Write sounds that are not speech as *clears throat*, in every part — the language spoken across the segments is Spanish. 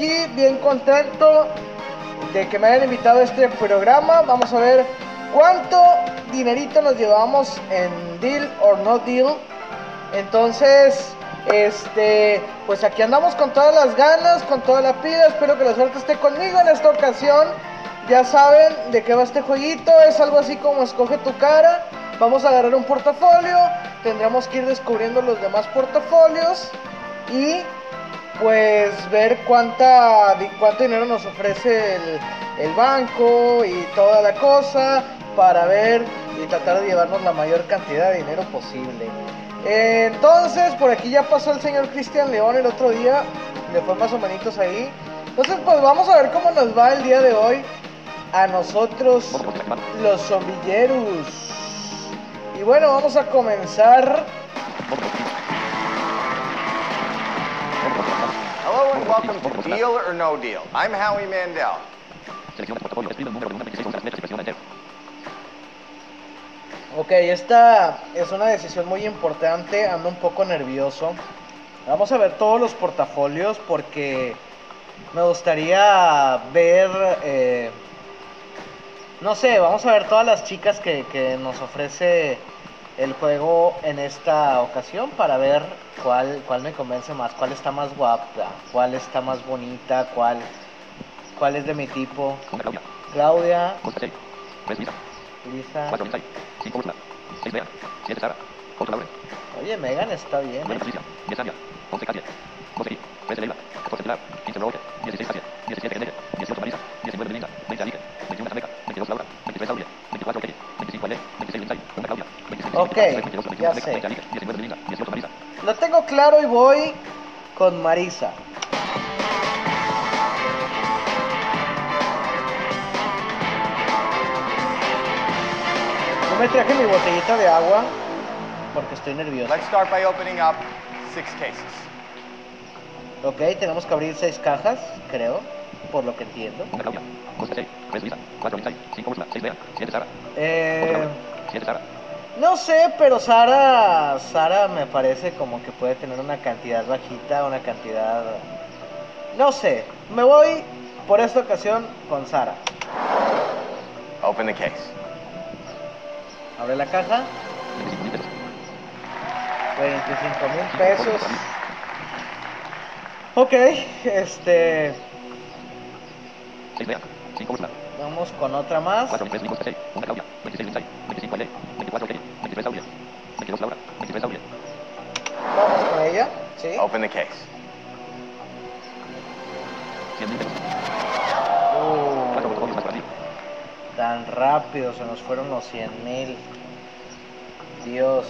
bien contento de que me hayan invitado a este programa. Vamos a ver cuánto dinerito nos llevamos en Deal or No Deal. Entonces, este, pues aquí andamos con todas las ganas, con toda la pila. Espero que la suerte esté conmigo en esta ocasión. Ya saben de qué va este jueguito. Es algo así como escoge tu cara. Vamos a agarrar un portafolio. Tendremos que ir descubriendo los demás portafolios. Y pues ver cuánta, cuánto dinero nos ofrece el, el banco y toda la cosa. Para ver y tratar de llevarnos la mayor cantidad de dinero posible. Entonces, por aquí ya pasó el señor Cristian León el otro día. Le fue más o menos ahí. Entonces, pues vamos a ver cómo nos va el día de hoy a nosotros, los zombilleros. Y bueno, vamos a comenzar. Hello and welcome to Deal or No Deal. I'm Howie Mandel. Ok, esta es una decisión muy importante, ando un poco nervioso. Vamos a ver todos los portafolios porque me gustaría ver, eh, no sé, vamos a ver todas las chicas que, que nos ofrece el juego en esta ocasión para ver cuál, cuál me convence más, cuál está más guapa, cuál está más bonita, cuál, cuál es de mi tipo. Claudia, Lisa. Oye, Megan está bien. ¿eh? Ok, ya sé. Lo tengo claro y voy con Marisa. Me traje mi botellita de agua porque estoy nervioso. Let's start by opening up six cases. Ok, tenemos que abrir seis cajas, creo, por lo que entiendo. Eh, no sé, pero Sara, Sara me parece como que puede tener una cantidad bajita, una cantidad... No sé, me voy por esta ocasión con Sara. Open the case. Abre la caja. 25 mil pesos. Ok, este... Vamos con otra más. The case. Uh, tan rápido se nos fueron los 100 mil. Dios.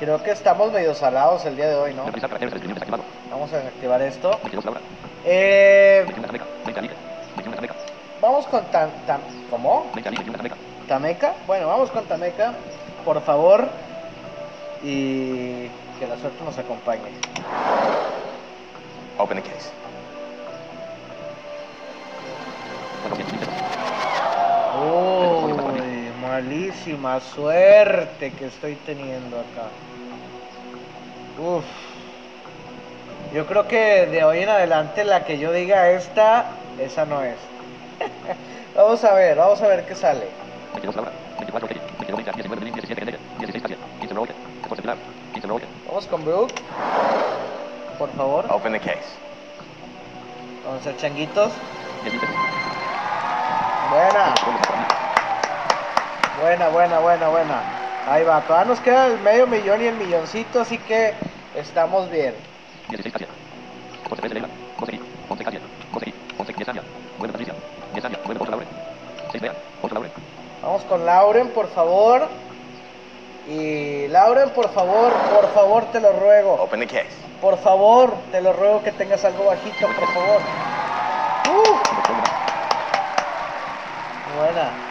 Creo que estamos medio salados el día de hoy, ¿no? Vamos a desactivar esto. Eh, vamos con tan, tan, ¿cómo? Tameca. Bueno, vamos con Tameca, por favor. Y que la suerte nos acompañe. Open the case. Malísima suerte que estoy teniendo acá. Uf. Yo creo que de hoy en adelante la que yo diga esta, esa no es. *laughs* vamos a ver, vamos a ver qué sale. Vamos con Brooke. Por favor. Open the case. Vamos a ser changuitos. Buena. Buena, buena, buena, buena. Ahí va. Todavía nos queda el medio millón y el milloncito, así que estamos bien. Vamos con Lauren, por favor. Y Lauren, por favor, por favor, te lo ruego. Open the case. Por favor, te lo ruego que tengas algo bajito, por favor. Uh, buena.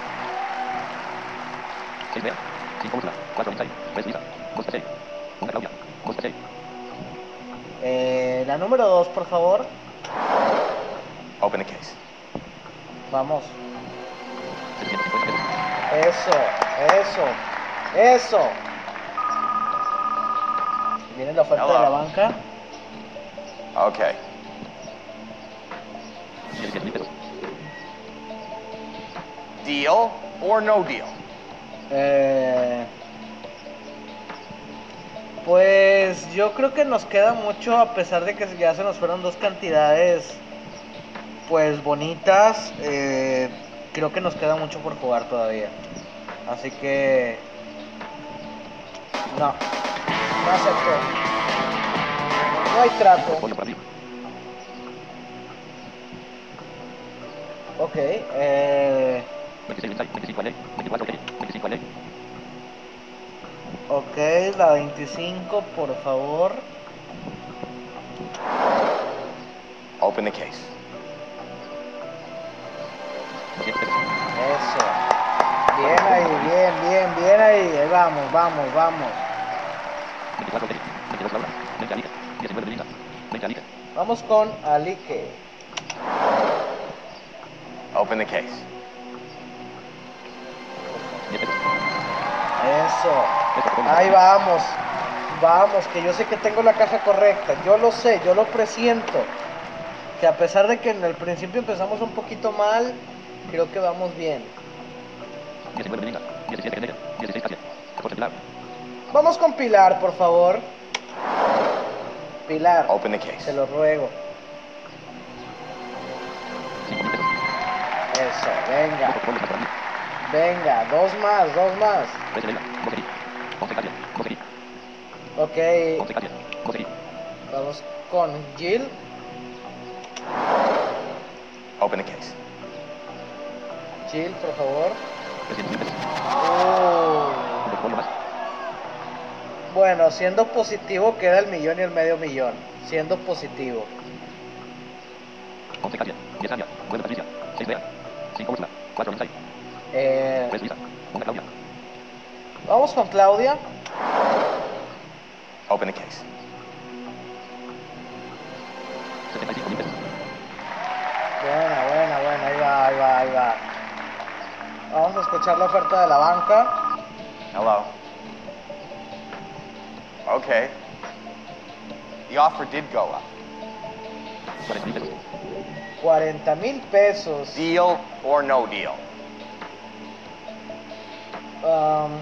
Eh, la número 2, por favor. Open the case. Vamos. Eso, eso, eso. Viene la oferta de la banca. Okay. Deal or no deal? Eh, pues yo creo que nos queda mucho a pesar de que ya se nos fueron dos cantidades pues bonitas. eh, creo que nos queda mucho por jugar todavía. Así que no, no acepto. No hay trato. Ok, eh, ok, la 25 por favor. Open the case. Eso. Bien ahí, bien, bien, bien ahí. Ahí vamos, vamos, vamos. Vamos con Alique. Open the case. Eso. Ahí vamos. Vamos, que yo sé que tengo la caja correcta. Yo lo sé, yo lo presiento. Que a pesar de que en el principio empezamos un poquito mal, creo que vamos bien. Vamos con Pilar, por favor. Pilar, Open the te case. lo ruego. Eso, venga. Venga, dos más, dos más. Ok, vamos con Jill. Open the case. Jill, por favor. Oh. Bueno, siendo positivo queda el millón y el medio millón. Siendo positivo. Eh, vamos con Claudia. Open the case. Buena, buena, buena. Ahí va, ahí va, ahí va. Vamos a escuchar la oferta de la banca. Hello. Okay. The offer did go up. 40 mil pesos. Deal or no deal? Um,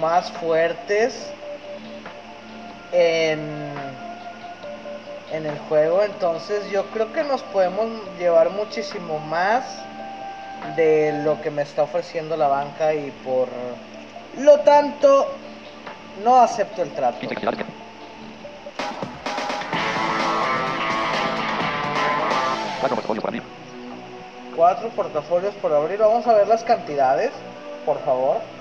más fuertes en, en el juego, entonces yo creo que nos podemos llevar muchísimo más de lo que me está ofreciendo la banca y por lo tanto no acepto el trato. Cuatro portafolios por abrir, vamos a ver las cantidades, por favor.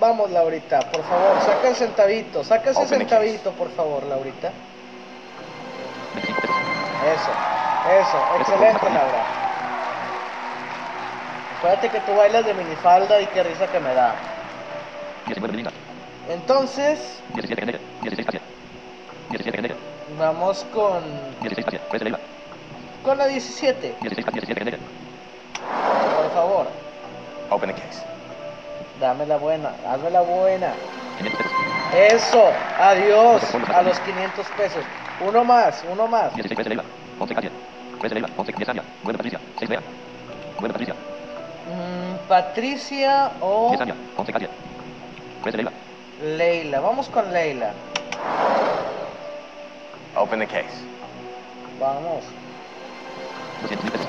Vamos Laurita, por favor, saca el centavito, saca ese centavito por favor Laurita. Eso, eso, excelente Laura. Acuérdate que tú bailas de minifalda y qué risa que me da. Entonces, vamos con, con la 17, por favor. Open the case. Dame la buena, hazme la buena. Eso, adiós a los 500 pesos. Uno más, uno más. 3 de Leila. 11 10 Anya. 9 Patricia. 6 Lea. 9 Patricia. Mm, Patricia o 10 Anya. 11 Katia. 3 de Leila. Leila. Vamos con Leila. Open the case. Vamos. 200 mil pesos.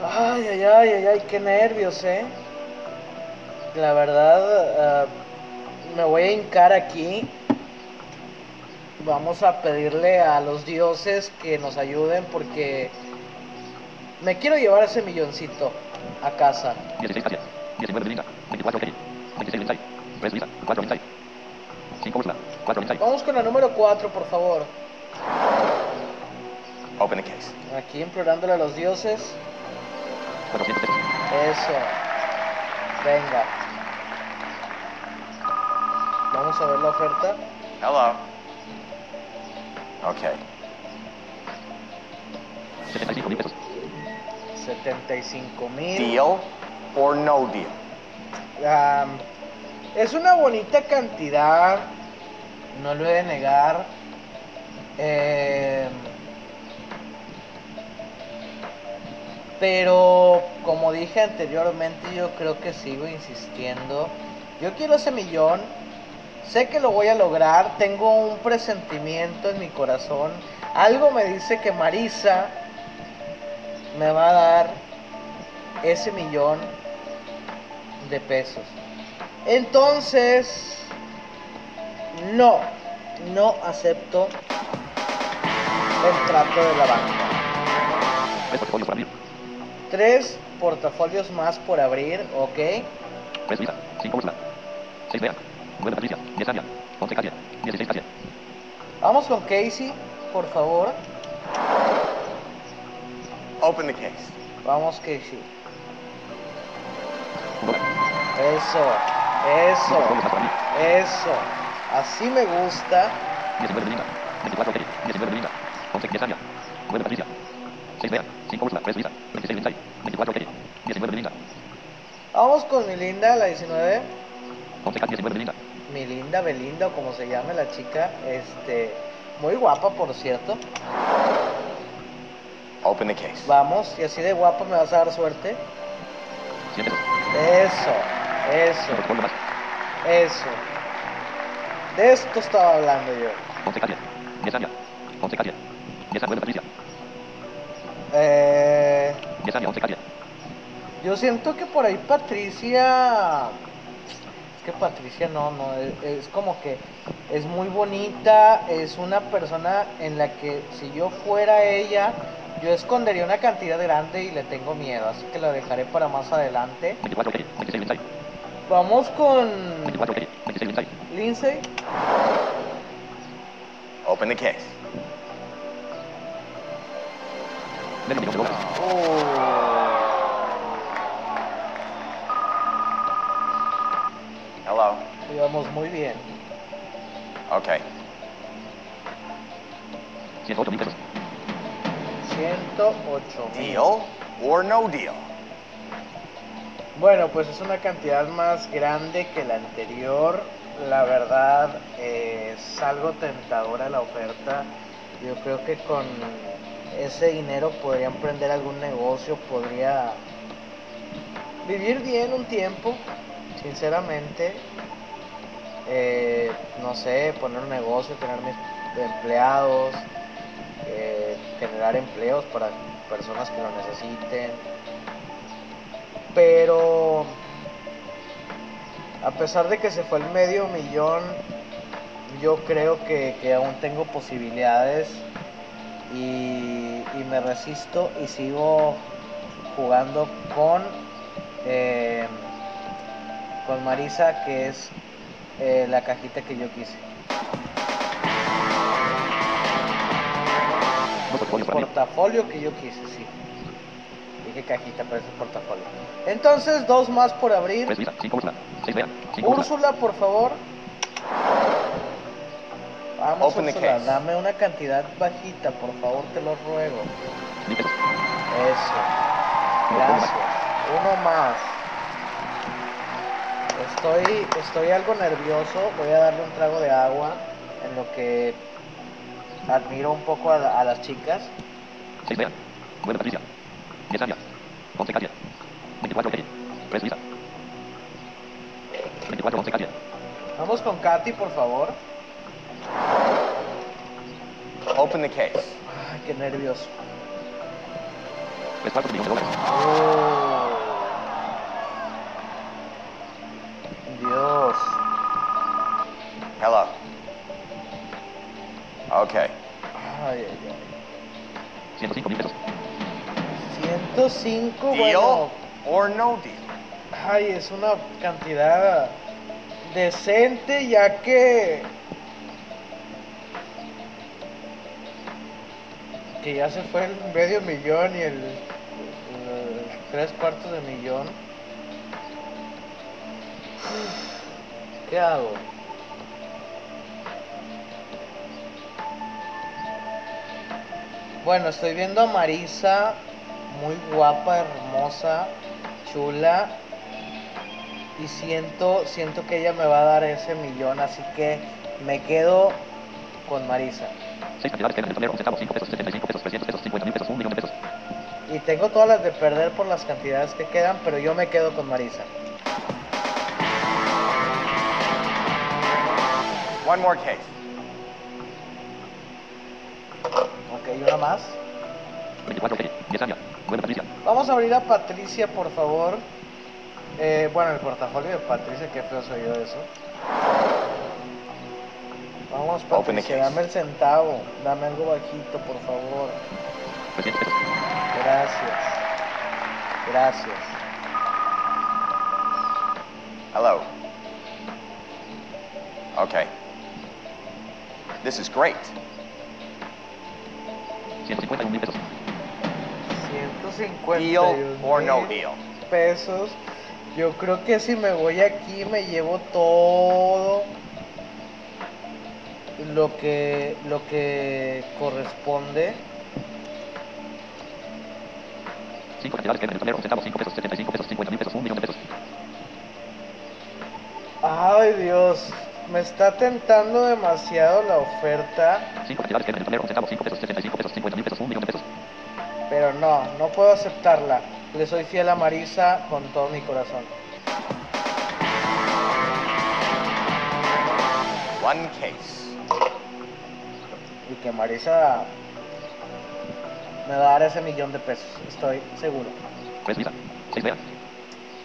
Ay, ay, ay, ay, ay, qué nervios, eh. La verdad, ah, me voy a hincar aquí. Vamos a pedirle a los dioses que nos ayuden porque me quiero llevar ese milloncito a casa. 16 Katia. 19 Belinda. 24 Kelly. 26 Lindsay. 3 Lisa. 4 Lindsay. 5 Ursula. 4 Lindsay. Vamos con la número 4, por favor. Open the case. Aquí implorándole a los dioses. 400 pesos. Eso. Venga. Vamos a ver la oferta. Hello. Okay. 75 mil pesos. 75 mil. Deal or no deal? Am, es una bonita cantidad, no lo he de negar. Em, pero como dije anteriormente, yo creo que sigo insistiendo. Yo quiero ese millón. Sé que lo voy a lograr. Tengo un presentimiento en mi corazón. Algo me dice que Marisa me va a dar ese millón de pesos. Entonces, no, no acepto el trato de la banca. Tres portafolios más por abrir, ok. 3 Lisa. 5 Ursula. 6 Lea. 9 Patricia. 10 Anya. 11 Katia. 16 Katia. Vamos con Casey, por favor. Open the case. Vamos, Casey. Eso, eso, eso. Así me gusta. 19 Belinda. 24 Kelly. 19 Belinda. 11 10 Anya. 9 Patricia. 6 Lea. 5 Ursula. 3 Lisa. 26 Lindsay. 24 Kelly. 19 Belinda. Vamos con mi linda, la 19. 11 Katia. 19 Belinda. Mi linda Belinda, o como se llame la chica. Este, muy guapa, por cierto. Open the case. Vamos, y así de guapa me vas a dar suerte. 100 pesos. Eso, eso, eso. De esto estaba hablando yo. 11 Katia. 10 Anya. 11 Katia. 10 a 9 Patricia. Eh, 10 Anya. 11 Katia. Yo siento que por ahí Patricia. Es que Patricia no, no, es, es como que es muy bonita, es una persona en la que si yo fuera ella, yo escondería una cantidad grande y le tengo miedo, así que la dejaré para más adelante. 24 Kelly. 26 Lindsay. Vamos con 24 Kelly. 26 Lindsay. Open the case. Íbamos muy bien. Okay. 108 mil pesos. 108 mil. Deal or no deal? Bueno, pues es una cantidad más grande que la anterior. La verdad eh, es algo tentadora la oferta. Yo creo que con ese dinero podría emprender algún negocio, podría vivir bien un tiempo, sinceramente. Eh, no sé, poner un negocio, tener mis empleados, eh, generar empleos para personas que lo necesiten. Pero a pesar de que se fue el medio millón, yo creo que, que aún tengo posibilidades y, me resisto y sigo jugando con, eh, con Marisa, que es eh, la cajita que yo quise. Abrir. Portafolio que yo quise, sí. Dije cajita, pero es un portafolio. Entonces, dos más por abrir. 3 Lisa. 5 Ursula. 6 Lea. 5 Ursula. Úrsula, por favor. Vamos, Open Úrsula, dame una cantidad bajita, por favor, te lo ruego. Eso. Gracias. Uno más. Estoy, estoy algo nervioso. Voy a darle un trago de agua en lo que admiro un poco a, la- a las chicas. 6 Bea. 9 Patricia. 10 Anya. 11 Katia. 24 Katie. 3 Lisa. 24 11 Katia. Vamos con Katy, por favor. Open the case. Ay, qué nervios. 3 cuartos de millón de dólares. Oh. Hello. Okay. Ay, ay, ay. 105 mil pesos. 105, Deal bueno. or no deal? Ay, es una cantidad decente ya que que ya se fue el medio millón y el, el tres cuartos de millón. ¿Qué hago? Bueno, estoy viendo a Marisa, muy guapa, hermosa, chula, y siento, siento que ella me va a dar ese millón, así que me quedo con Marisa. 6 cantidades que eran el tablero. 11 centavos. 5 pesos. 75 pesos. 300 pesos. 50 mil pesos. 1 millón de pesos. Y tengo todas las de perder por las cantidades que quedan, pero yo me quedo con Marisa. One more case. Más. 24 Katie. 10 Anya. 9 Patricia. Vamos a abrir a Patricia, por favor. Eh, bueno, el portafolio de Patricia, qué feo soy yo de eso. Vamos, Patricia, dame el centavo. Dame algo bajito, por favor. 300 pesos. Gracias. Gracias. Hello. Okay. This is great. 151 mil pesos. 150 Deal or no deal? pesos. Yo creo que si me voy aquí me llevo todo lo que lo que corresponde. 5 cantidades que eran el tablero. 11 centavos. 5 pesos. 75 pesos. 50 mil pesos. 1 millón de pesos. Ay Dios, me está tentando demasiado la oferta, 5 cantidades que eran el tablero. 11 centavos. 5 pesos. 75 pesos. 50 mil pesos. 1 millón de pesos. pero no, no puedo aceptarla. Le soy fiel a Marisa con todo mi corazón. One case. Y que Marisa me va a dar ese millón de pesos, estoy seguro. 3 Lisa. 6 Bea.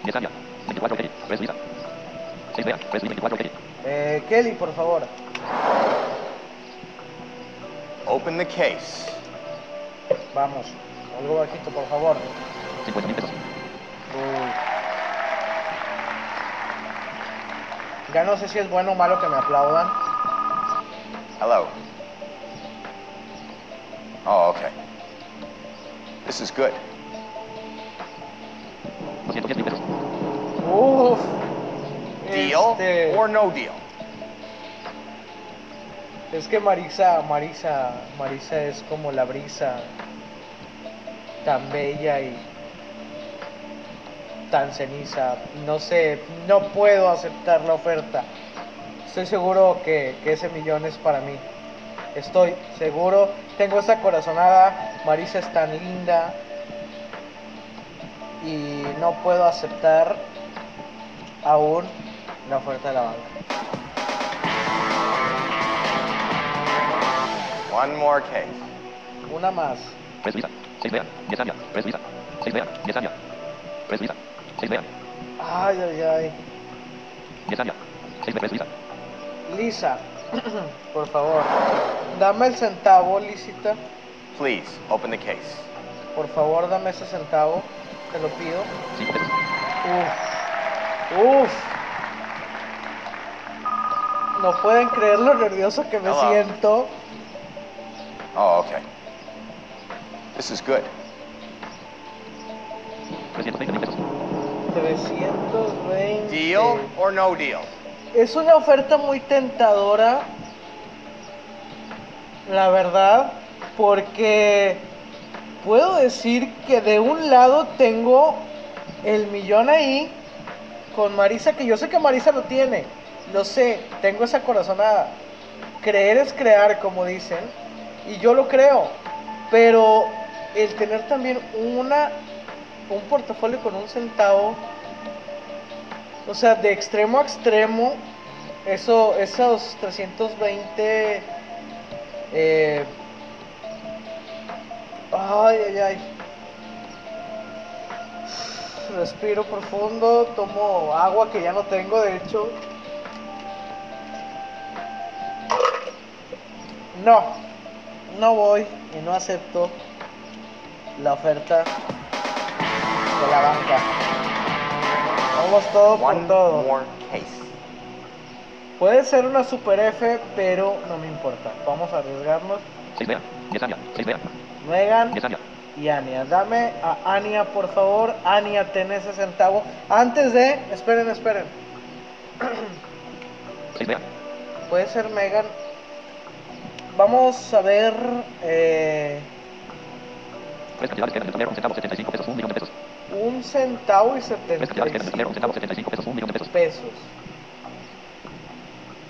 10 Anya. 24 Katie. 3 Lisa. 6 Bea. 3 Lisa. 24 Katie. Eh, Kelly, por favor. Open the case. Vamos, algo bajito, por favor. 50 mil pesos. Uy. Ya no sé si es bueno o malo que me aplaudan. Hello. Oh, okay. This is good. 210 mil pesos. Uf. Deal Este, or no deal? es que Marisa, Marisa, Marisa es como la brisa, tan bella y tan ceniza. No sé, no puedo aceptar la oferta. Estoy seguro que, que ese millón es para mí. Estoy seguro. Tengo esa corazonada. Marisa es tan linda. Y no puedo aceptar aún la oferta de la banca. One more case. Una más. 3 Lisa. 6 Bea. 10 Anya. 3 Lisa. 6 Bea. 10 Anya. 3 Lisa. 6 Bea. Ay, ay, ay. 10 Anya. 6 Bea. 3 Lisa. Lisa, *clears throat* por favor, dame el centavo, Lisita. Please, open the case. Por favor, dame ese centavo. Te lo pido. 5 pesos. Uf. Uf. No pueden creer lo nervioso que me Hello. siento. Oh, okay. This is good. 320 mil pesos. 320. Deal or no deal? Es una oferta muy tentadora, la verdad, porque puedo decir que de un lado tengo el millón ahí con Marisa, que yo sé que Marisa lo tiene, lo sé, tengo esa corazonada. Creer es crear, como dicen. Y yo lo creo. Pero el tener también una un portafolio con un centavo, o sea, de extremo a extremo, eso, esos 320... Eh, ay, ay, ay. Respiro profundo, tomo agua que ya no tengo, de hecho. No, no voy y no acepto la oferta de la banca. Vamos todo por One todo. more case. Puede ser una super F, pero no me importa. Vamos a arriesgarnos. 6 Bea. 10 Anya. 6 Bea. Megan 10 Anya. y Ania. Dame a Ania, por favor. Ania, ten ese centavo. Antes de. Esperen, esperen. *clears throat* 6 Bea. Puede ser Megan. Vamos a ver. Eh, un centavo y Tres cantidades quedan en el tablero. Un 75 centavo 75 pesos. Un millón de pesos. pesos.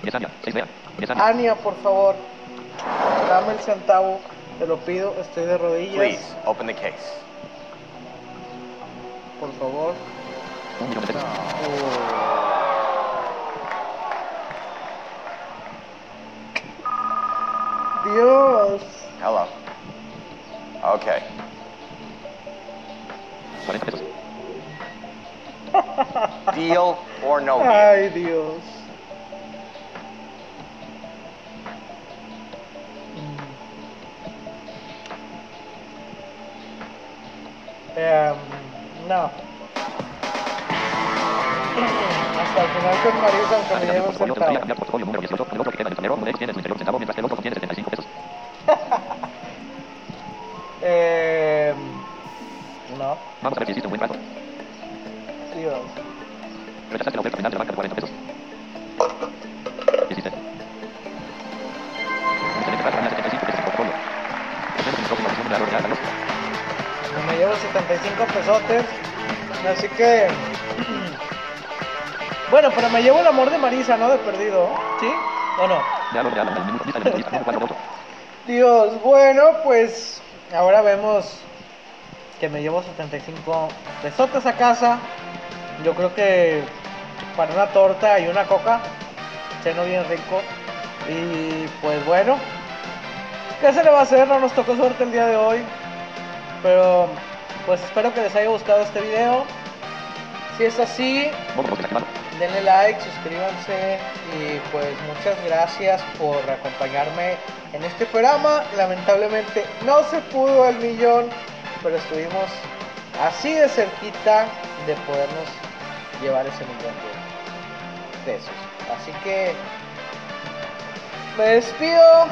10 Anya. 6 Bea. 10 Anya. Ania, por favor. Dame el centavo. Te lo pido. Estoy de rodillas. Please, open the case. Por favor. Un millón de pesos. Dios. Hello. Okay. Deal or no deal? Ay, Dios. Em, no. Hasta el final con Marisa, aunque me lleve un 55 pesotes. Así que. *clears throat* Bueno, pero me llevo el amor de Marisa, ¿no? De perdido. ¿Sí? ¿O no? Dios, bueno, pues ahora vemos que me llevo 75 pesotes a casa. Yo creo que para una torta y una coca, lleno bien rico. Y pues bueno, ¿qué se le va a hacer? No nos tocó suerte el día de hoy, pero pues espero que les haya gustado este video. Si es así, denle like, suscríbanse y pues muchas gracias por acompañarme en este programa. Lamentablemente no se pudo el millón, pero estuvimos así de cerquita de podernos llevar ese millón de pesos. Así que me despido.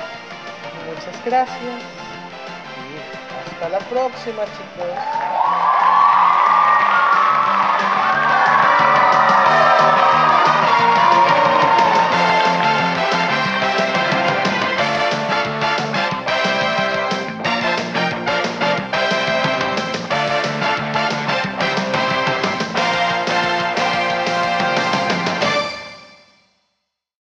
Muchas gracias hasta la próxima chicos.